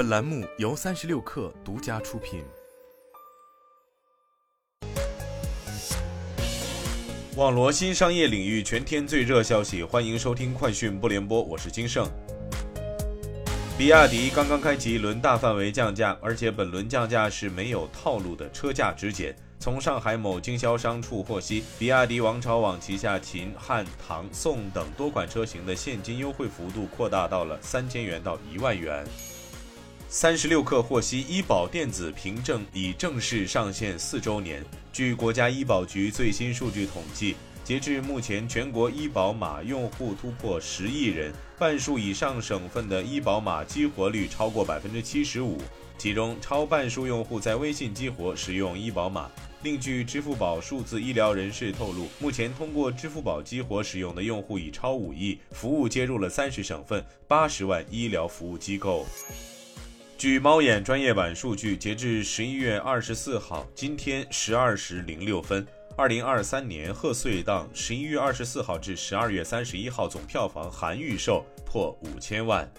本栏目由三十六氪独家出品。网罗新商业领域全天最热消息，欢迎收听快讯不联播，我是金盛。比亚迪刚刚开启一轮大范围降价，而且本轮降价是没有套路的车价直减。从上海某经销商处获悉，比亚迪王朝网旗下秦、汉、唐、宋等多款车型的现金优惠幅度扩大到了三千元到一万元。三十六氪获悉，医保电子凭证已正式上线四周年。据国家医保局最新数据统计。截至目前，全国医保码用户突破十亿人，半数以上省份的医保码激活率超过百分之七十五，其中超半数用户在微信激活使用医保码。另据支付宝数字医疗人士透露，目前通过支付宝激活使用的用户已超五亿，服务接入了三十省份八十万医疗服务机构。据猫眼专业版数据，截至十一月二十四号，今天十二时零六分。二零二三年贺岁档十一月二十四号至十二月三十一号总票房含预售破五千万。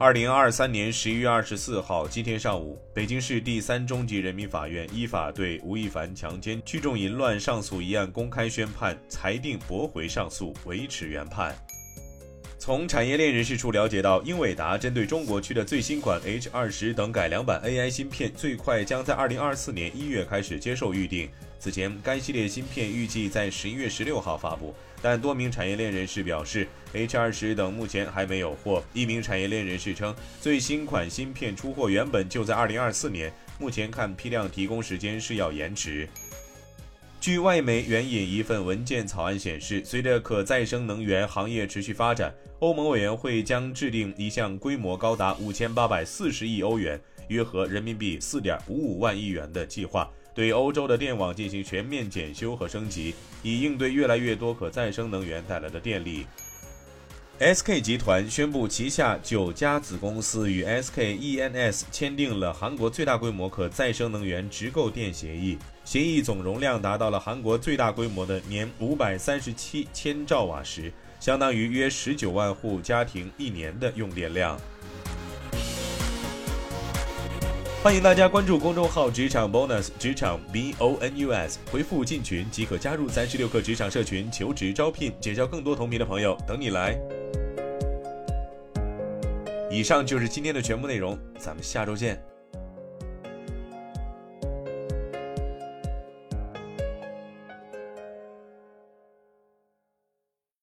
二零二三年十一月二十四号今天上午，北京市第三中级人民法院依法对吴亦凡强奸聚众淫乱上诉一案公开宣判，裁定驳回上诉，维持原判。从产业链人士处了解到，英伟达针对中国区的最新款 H 二十等改良版 AI 芯片，最快将在二零二四年一月开始接受预定。此前，该系列芯片预计在十一月十六号发布，但多名产业链人士表示，H 二十等目前还没有货。一名产业链人士称，最新款芯片出货原本就在二零二四年，目前看批量提供时间是要延迟。据外媒援引一份文件草案显示，随着可再生能源行业持续发展，欧盟委员会将制定一项规模高达五千八百四十亿欧元（约合人民币四点五五万亿元）的计划。对欧洲的电网进行全面检修和升级，以应对越来越多可再生能源带来的电力。SK 集团宣布，旗下九家子公司与 SK E&S 签订了韩国最大规模可再生能源直购电协议，协议总容量达到了韩国最大规模的年五百三十七千兆瓦时，相当于约十九万户家庭一年的用电量。欢迎大家关注公众号“职场 bonus”，职场 B O N U S，回复进群即可加入三十六课职场社群，求职招聘，结交更多同频的朋友，等你来。以上就是今天的全部内容，咱们下周见。